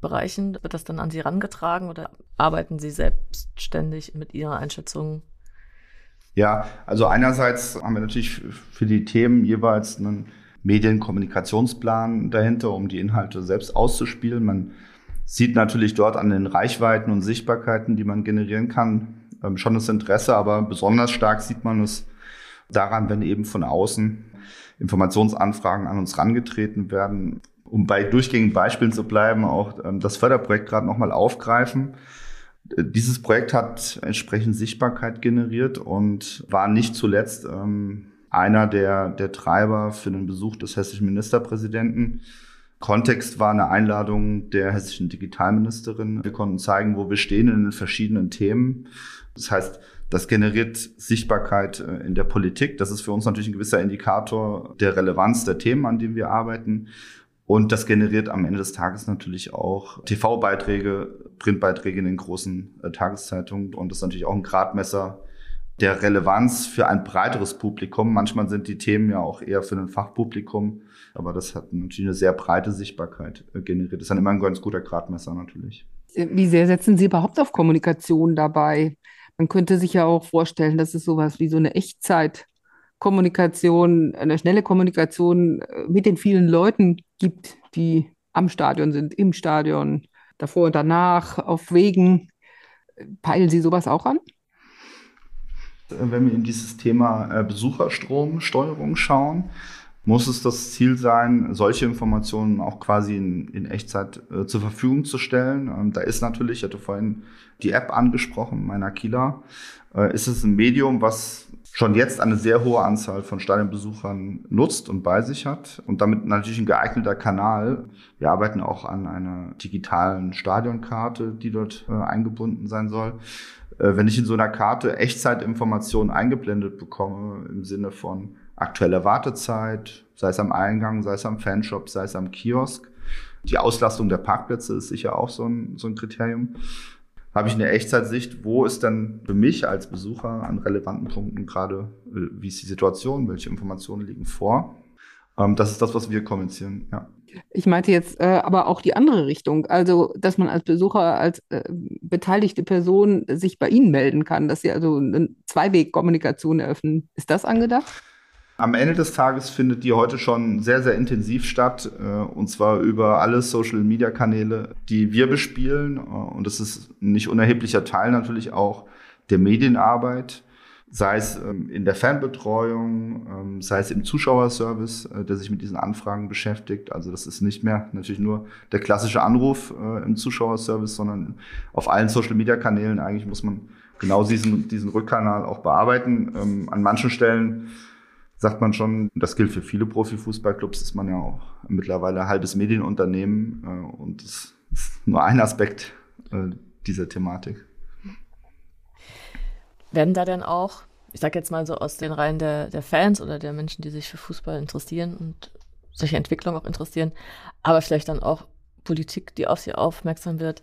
Speaker 1: Bereichen? Wird das dann an Sie rangetragen oder arbeiten Sie selbstständig mit Ihrer Einschätzung
Speaker 2: ja, also einerseits haben wir natürlich für die Themen jeweils einen Medienkommunikationsplan dahinter, um die Inhalte selbst auszuspielen. Man sieht natürlich dort an den Reichweiten und Sichtbarkeiten, die man generieren kann, ähm, schon das Interesse, aber besonders stark sieht man es daran, wenn eben von außen Informationsanfragen an uns rangetreten werden. Um bei durchgängigen Beispielen zu bleiben, auch ähm, das Förderprojekt gerade nochmal aufgreifen. Dieses Projekt hat entsprechend Sichtbarkeit generiert und war nicht zuletzt ähm, einer der, der Treiber für den Besuch des hessischen Ministerpräsidenten Kontext war eine Einladung der hessischen Digitalministerin. Wir konnten zeigen, wo wir stehen in den verschiedenen Themen. Das heißt, das generiert Sichtbarkeit äh, in der Politik. Das ist für uns natürlich ein gewisser Indikator der Relevanz der Themen, an denen wir arbeiten. Und das generiert am Ende des Tages natürlich auch TV-Beiträge, Printbeiträge in den großen äh, Tageszeitungen. Und das ist natürlich auch ein Gradmesser der Relevanz für ein breiteres Publikum. Manchmal sind die Themen ja auch eher für ein Fachpublikum, aber das hat natürlich eine sehr breite Sichtbarkeit äh, generiert. Das ist dann immer ein ganz guter Gradmesser natürlich.
Speaker 3: Wie sehr setzen Sie überhaupt auf Kommunikation dabei? Man könnte sich ja auch vorstellen, dass es sowas wie so eine Echtzeitkommunikation, eine schnelle Kommunikation äh, mit den vielen Leuten gibt, die am Stadion sind, im Stadion, davor und danach, auf Wegen. Peilen Sie sowas auch an?
Speaker 2: Wenn wir in dieses Thema äh, Besucherstromsteuerung schauen, muss es das Ziel sein, solche Informationen auch quasi in, in Echtzeit äh, zur Verfügung zu stellen. Ähm, da ist natürlich, ich hatte vorhin die App angesprochen, meiner Kieler, äh, ist es ein Medium, was schon jetzt eine sehr hohe Anzahl von Stadionbesuchern nutzt und bei sich hat und damit natürlich ein geeigneter Kanal. Wir arbeiten auch an einer digitalen Stadionkarte, die dort äh, eingebunden sein soll. Äh, wenn ich in so einer Karte Echtzeitinformationen eingeblendet bekomme im Sinne von aktuelle Wartezeit, sei es am Eingang, sei es am Fanshop, sei es am Kiosk. Die Auslastung der Parkplätze ist sicher auch so ein, so ein Kriterium. Habe ich eine Echtzeitsicht, wo ist denn für mich als Besucher an relevanten Punkten gerade, äh, wie ist die Situation, welche Informationen liegen vor? Ähm, das ist das, was wir kommunizieren, ja.
Speaker 3: Ich meinte jetzt äh, aber auch die andere Richtung, also dass man als Besucher, als äh, beteiligte Person sich bei Ihnen melden kann, dass Sie also eine Zweiwegkommunikation eröffnen. Ist das angedacht?
Speaker 2: Am Ende des Tages findet die heute schon sehr, sehr intensiv statt, äh, und zwar über alle Social-Media-Kanäle, die wir bespielen. Äh, und das ist ein nicht unerheblicher Teil natürlich auch der Medienarbeit, sei es ähm, in der Fanbetreuung, ähm, sei es im Zuschauerservice, äh, der sich mit diesen Anfragen beschäftigt. Also das ist nicht mehr natürlich nur der klassische Anruf im Zuschauerservice, sondern auf allen Social-Media-Kanälen eigentlich muss man genau diesen, diesen Rückkanal auch bearbeiten. Ähm, an manchen Stellen sagt man schon, das gilt für viele Profifußballclubs, ist man ja auch mittlerweile ein halbes Medienunternehmen äh, und das ist nur ein Aspekt äh, dieser Thematik.
Speaker 1: Werden da denn auch, ich sag jetzt mal so aus den Reihen der, der Fans oder der Menschen, die sich für Fußball interessieren und solche Entwicklungen auch interessieren, aber vielleicht dann auch Politik, die auf sie aufmerksam wird,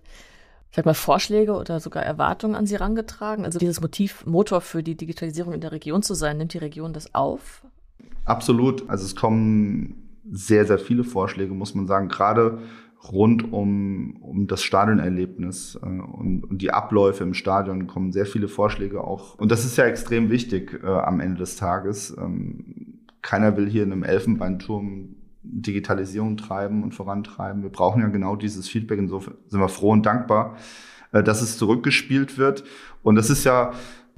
Speaker 1: vielleicht mal Vorschläge oder sogar Erwartungen an sie herangetragen? Also dieses Motiv, Motor für die Digitalisierung in der Region zu sein, nimmt die Region das auf?
Speaker 2: Absolut. Also es kommen sehr, sehr viele Vorschläge, muss man sagen, gerade rund um, um das Stadionerlebnis äh, und, und die Abläufe im Stadion kommen sehr viele Vorschläge auch. Und das ist ja extrem wichtig äh, am Ende des Tages. Ähm, keiner will hier in einem Elfenbeinturm Digitalisierung treiben und vorantreiben. Wir brauchen ja genau dieses Feedback. Insofern sind wir froh und dankbar, äh, dass es zurückgespielt wird. Und das ist ja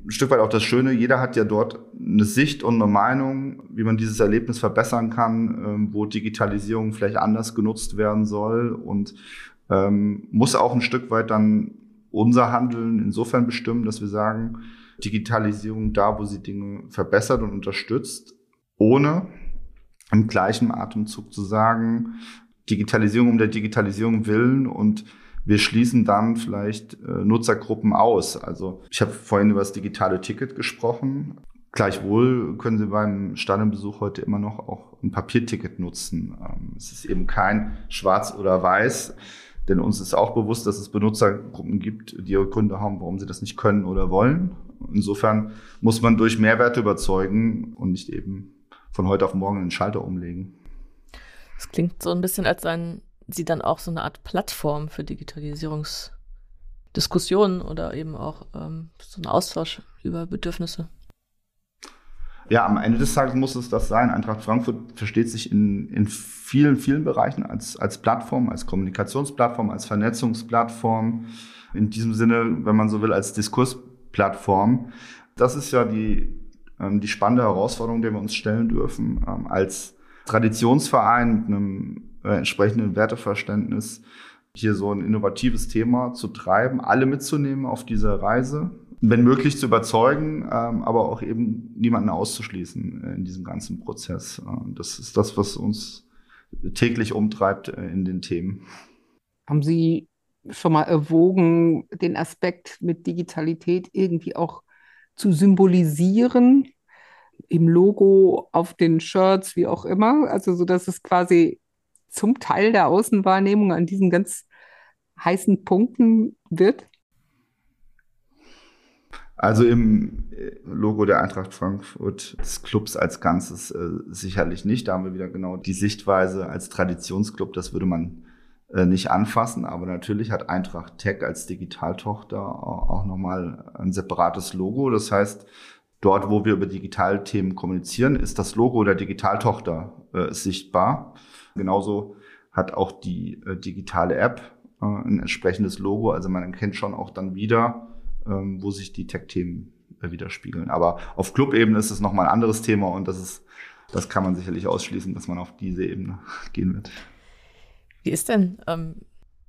Speaker 2: ein Stück weit auch das Schöne. Jeder hat ja dort eine Sicht und eine Meinung, wie man dieses Erlebnis verbessern kann, ähm, wo Digitalisierung vielleicht anders genutzt werden soll und ähm, muss auch ein Stück weit dann unser Handeln insofern bestimmen, dass wir sagen, Digitalisierung da, wo sie Dinge verbessert und unterstützt, ohne im gleichen Atemzug zu sagen, Digitalisierung um der Digitalisierung willen und wir schließen dann vielleicht äh, Nutzergruppen aus. Also ich habe vorhin über das digitale Ticket gesprochen. Gleichwohl können Sie beim Stadionbesuch heute immer noch auch ein Papierticket nutzen. Ähm, es ist eben kein Schwarz oder Weiß, denn uns ist auch bewusst, dass es Benutzergruppen gibt, die ihre Gründe haben, warum sie das nicht können oder wollen. Insofern muss man durch Mehrwerte überzeugen und nicht eben von heute auf morgen einen Schalter umlegen.
Speaker 1: Das klingt so ein bisschen, als seien Sie dann auch so eine Art Plattform für Digitalisierungsdiskussionen oder eben auch ähm, so ein Austausch über Bedürfnisse.
Speaker 2: Ja, am Ende des Tages muss es das sein. Eintracht Frankfurt versteht sich in, in vielen, vielen Bereichen als, als Plattform, als Kommunikationsplattform, als Vernetzungsplattform. In diesem Sinne, wenn man so will, als Diskursplattform. Das ist ja die die spannende Herausforderung, der wir uns stellen dürfen, ähm, als Traditionsverein mit einem äh, entsprechenden Werteverständnis hier so ein innovatives Thema zu treiben, alle mitzunehmen auf diese Reise, wenn möglich zu überzeugen, ähm, aber auch eben niemanden auszuschließen in diesem ganzen Prozess. Das ist das, was uns täglich umtreibt äh, in den Themen.
Speaker 3: Haben Sie schon mal erwogen, den Aspekt mit Digitalität irgendwie auch zu symbolisieren? Im Logo, auf den Shirts, wie auch immer. Also, so dass es quasi zum Teil der Außenwahrnehmung an diesen ganz heißen Punkten wird?
Speaker 2: Also im äh, Logo der Eintracht Frankfurt des Clubs als Ganzes äh, sicherlich nicht. Da haben wir wieder genau die Sichtweise als Traditionsclub, das würde man nicht anfassen. Aber natürlich hat Eintracht Tech als Digitaltochter auch nochmal ein separates Logo. Das heißt, dort, wo wir über Digitalthemen kommunizieren, ist das Logo der Digitaltochter äh, sichtbar. Genauso hat auch die äh, digitale App äh, ein entsprechendes Logo. Also man erkennt schon auch dann wieder, ähm, wo sich die Tech-Themen äh, widerspiegeln. Aber auf Club-Ebene ist es nochmal ein anderes Thema und das ist, das kann man sicherlich ausschließen, dass man auf diese Ebene gehen wird.
Speaker 1: Wie ist denn ähm,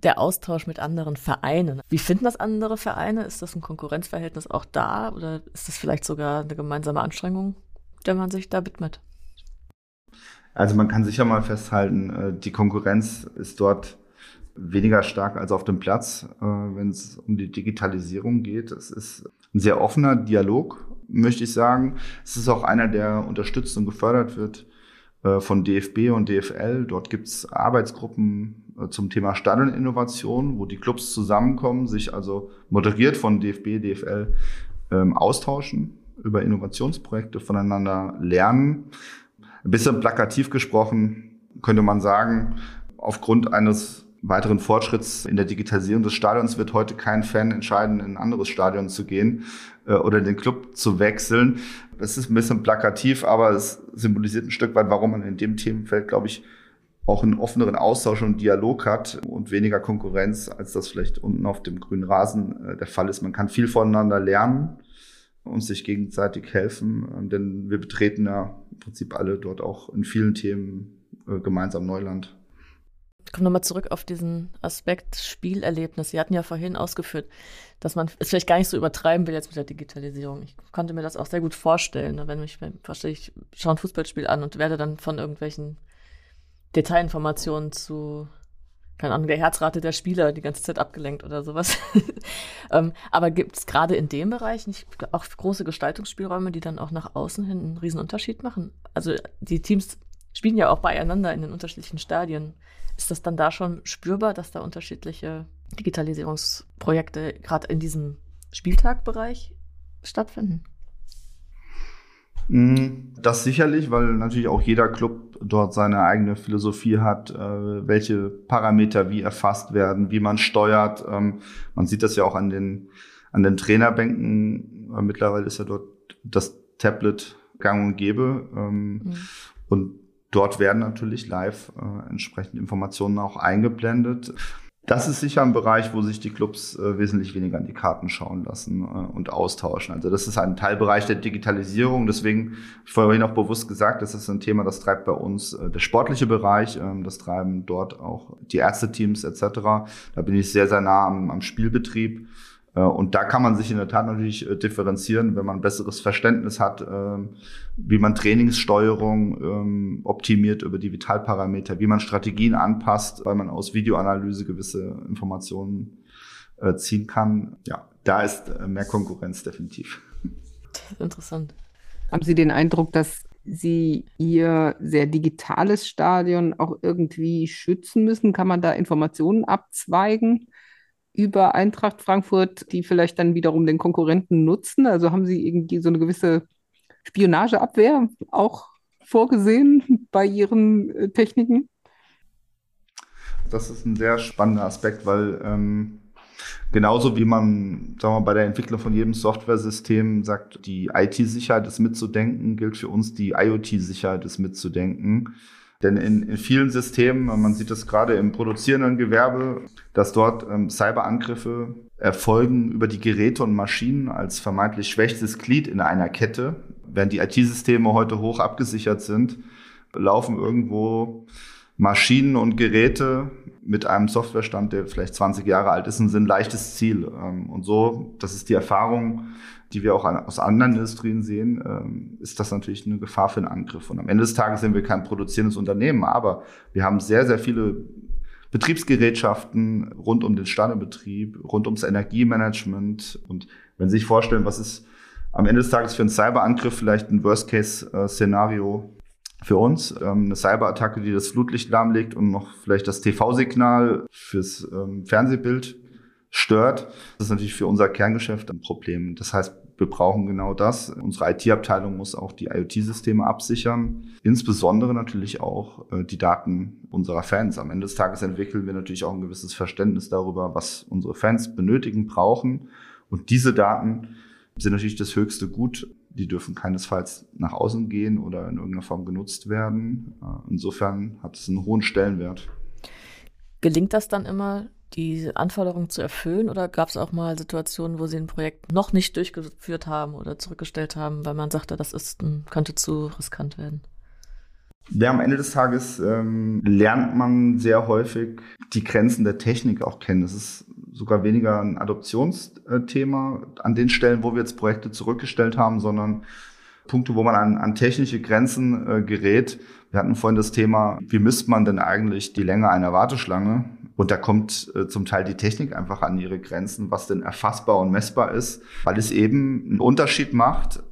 Speaker 1: der Austausch mit anderen Vereinen? Wie finden das andere Vereine? Ist das ein Konkurrenzverhältnis auch da oder ist das vielleicht sogar eine gemeinsame Anstrengung, der man sich da widmet?
Speaker 2: Also man kann sicher mal festhalten, äh, die Konkurrenz ist dort weniger stark als auf dem Platz, äh, wenn es um die Digitalisierung geht. Es ist ein sehr offener Dialog, möchte ich sagen. Es ist auch einer, der unterstützt und gefördert wird von DFB und DFL. Dort gibt es Arbeitsgruppen äh, zum Thema Stadioninnovation, wo die Clubs zusammenkommen, sich also moderiert von DFB, DFL ähm, austauschen über Innovationsprojekte, voneinander lernen. Ein bisschen plakativ gesprochen könnte man sagen, aufgrund eines weiteren Fortschritts in der Digitalisierung des Stadions wird heute kein Fan entscheiden, in ein anderes Stadion zu gehen äh, oder den Club zu wechseln. Das ist ein bisschen plakativ, aber es symbolisiert ein Stück weit, warum man in dem Themenfeld, glaube ich, auch einen offeneren Austausch und Dialog hat und weniger Konkurrenz, als das vielleicht unten auf dem grünen Rasen äh, der Fall ist. Man kann viel voneinander lernen und sich gegenseitig helfen, denn wir betreten ja im Prinzip alle dort auch in vielen Themen äh, gemeinsam Neuland.
Speaker 1: Ich komme nochmal zurück auf diesen Aspekt Spielerlebnis. Sie hatten ja vorhin ausgeführt, dass man es vielleicht gar nicht so übertreiben will jetzt mit der Digitalisierung. Ich konnte mir das auch sehr gut vorstellen. Ne? Wenn ich verstehe, ich schaue ein Fußballspiel an und werde dann von irgendwelchen Detailinformationen zu, keine Ahnung, der Herzrate der Spieler die ganze Zeit abgelenkt oder sowas. ähm, aber gibt es gerade in dem Bereich nicht auch große Gestaltungsspielräume, die dann auch nach außen hin einen riesen Unterschied machen? Also die Teams spielen ja auch beieinander in den unterschiedlichen Stadien. Ist das dann da schon spürbar, dass da unterschiedliche Digitalisierungsprojekte gerade in diesem Spieltagbereich stattfinden?
Speaker 2: Mm, das sicherlich, weil natürlich auch jeder Club dort seine eigene Philosophie hat, äh, welche Parameter wie erfasst werden, wie man steuert. Ähm, man sieht das ja auch an den, an den Trainerbänken. Äh, mittlerweile ist ja dort das Tablet gang und gäbe. Ähm, mhm. Und dort werden natürlich live äh, entsprechend Informationen auch eingeblendet. Das ist sicher ein Bereich, wo sich die Clubs äh, wesentlich weniger an die Karten schauen lassen äh, und austauschen. Also das ist ein Teilbereich der Digitalisierung. Deswegen ich vorhin auch bewusst gesagt, das ist ein Thema, das treibt bei uns äh, der sportliche Bereich. Ähm, das treiben dort auch die Ärzteteams etc. Da bin ich sehr, sehr nah am, am Spielbetrieb. Äh, und da kann man sich in der Tat natürlich äh, differenzieren, wenn man ein besseres Verständnis hat, ähm, wie man Trainingssteuerung ähm, optimiert über die Vitalparameter, wie man Strategien anpasst, weil man aus Videoanalyse gewisse Informationen äh, ziehen kann. Ja, da ist mehr Konkurrenz definitiv.
Speaker 1: Interessant.
Speaker 3: Haben Sie den Eindruck, dass Sie Ihr sehr digitales Stadion auch irgendwie schützen müssen? Kann man da Informationen abzweigen? Über Eintracht Frankfurt, die vielleicht dann wiederum den Konkurrenten nutzen? Also haben Sie irgendwie so eine gewisse Spionageabwehr auch vorgesehen bei Ihren äh, Techniken?
Speaker 2: Das ist ein sehr spannender Aspekt, weil ähm, genauso wie man sagen wir, bei der Entwicklung von jedem Softwaresystem sagt, die IT-Sicherheit ist mitzudenken, gilt für uns die IoT-Sicherheit ist mitzudenken. Denn in, in vielen Systemen, man sieht das gerade im produzierenden Gewerbe, dass dort ähm, Cyberangriffe erfolgen über die Geräte und Maschinen als vermeintlich schwächstes Glied in einer Kette. Während die IT-Systeme heute hoch abgesichert sind, laufen irgendwo Maschinen und Geräte mit einem Softwarestand, der vielleicht 20 Jahre alt ist, sind ein leichtes Ziel. Ähm, und so, das ist die Erfahrung, die wir auch aus anderen Industrien sehen, ähm, ist das natürlich eine Gefahr für einen Angriff. Und am Ende des Tages sind wir kein produzierendes Unternehmen, aber wir haben sehr, sehr viele Betriebsgerätschaften rund um den Standebetrieb, rund ums Energiemanagement. Und wenn Sie sich vorstellen, was ist am Ende des Tages für einen Cyberangriff vielleicht ein Worst-Case-Szenario für uns. Ähm, eine Cyberattacke, die das Flutlicht lahmlegt und noch vielleicht das TV-Signal fürs ähm, Fernsehbild stört. Das ist natürlich für unser Kerngeschäft ein Problem. Das heißt, wir brauchen genau das. Unsere IT-Abteilung muss auch die IoT-Systeme absichern. Insbesondere natürlich auch äh, die Daten unserer Fans. Am Ende des Tages entwickeln wir natürlich auch ein gewisses Verständnis darüber, was unsere Fans benötigen, brauchen. Und diese Daten sind natürlich das höchste Gut die dürfen keinesfalls nach außen gehen oder in irgendeiner Form genutzt werden. Äh, insofern hat es einen hohen Stellenwert.
Speaker 1: Gelingt das dann immer, die Anforderungen zu erfüllen oder gab es auch mal Situationen, wo Sie ein Projekt noch nicht durchgeführt haben oder zurückgestellt haben, weil man sagte, das ist, könnte zu riskant werden?
Speaker 2: Ja, am Ende des Tages ähm, lernt man sehr häufig die Grenzen der Technik auch kennen. Das ist sogar weniger ein Adoptionsthema an den Stellen, wo wir jetzt Projekte zurückgestellt haben, sondern Punkte, wo man an, an technische Grenzen äh, gerät. Wir hatten vorhin das Thema, wie misst man denn eigentlich die Länge einer Warteschlange? Und da kommt äh, zum Teil die Technik einfach an ihre Grenzen, was denn erfassbar und messbar ist, weil es eben einen Unterschied macht,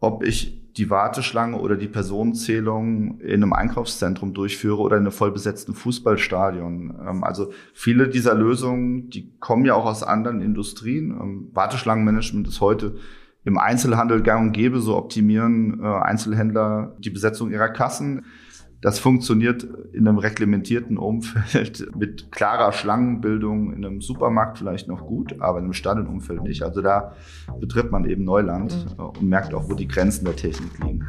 Speaker 2: ob ich die Warteschlange oder die Personenzählung in einem Einkaufszentrum durchführe oder in einem vollbesetzten Fußballstadion. Ähm, also viele dieser Lösungen, die kommen ja auch aus anderen Industrien. Ähm, Warteschlangenmanagement ist heute im Einzelhandel gang und gäbe, so optimieren äh, Einzelhändler die Besetzung ihrer Kassen. Das funktioniert in einem reglementierten Umfeld mit klarer Schlangenbildung in einem Supermarkt vielleicht noch gut, aber in einem Stadionumfeld nicht. Also da betritt man eben Neuland mhm. und merkt auch, wo die Grenzen der Technik liegen.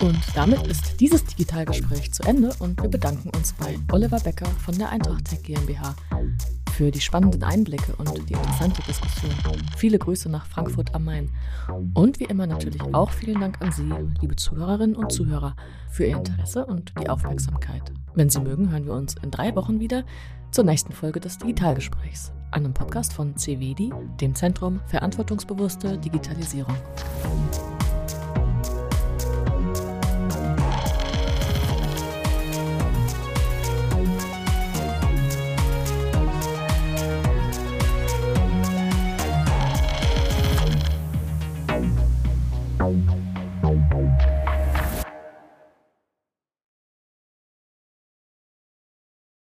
Speaker 1: Und damit ist dieses Digitalgespräch zu Ende und wir bedanken uns bei Oliver Becker von der Eintracht Tech GmbH für die spannenden Einblicke und die interessante Diskussion. Viele Grüße nach Frankfurt am Main. Und wie immer natürlich auch vielen Dank an Sie, liebe Zuhörerinnen und Zuhörer, für Ihr Interesse und die Aufmerksamkeit. Wenn Sie mögen, hören wir uns in drei Wochen wieder zur nächsten Folge des Digitalgesprächs, einem Podcast von CVD, dem Zentrum Verantwortungsbewusste Digitalisierung.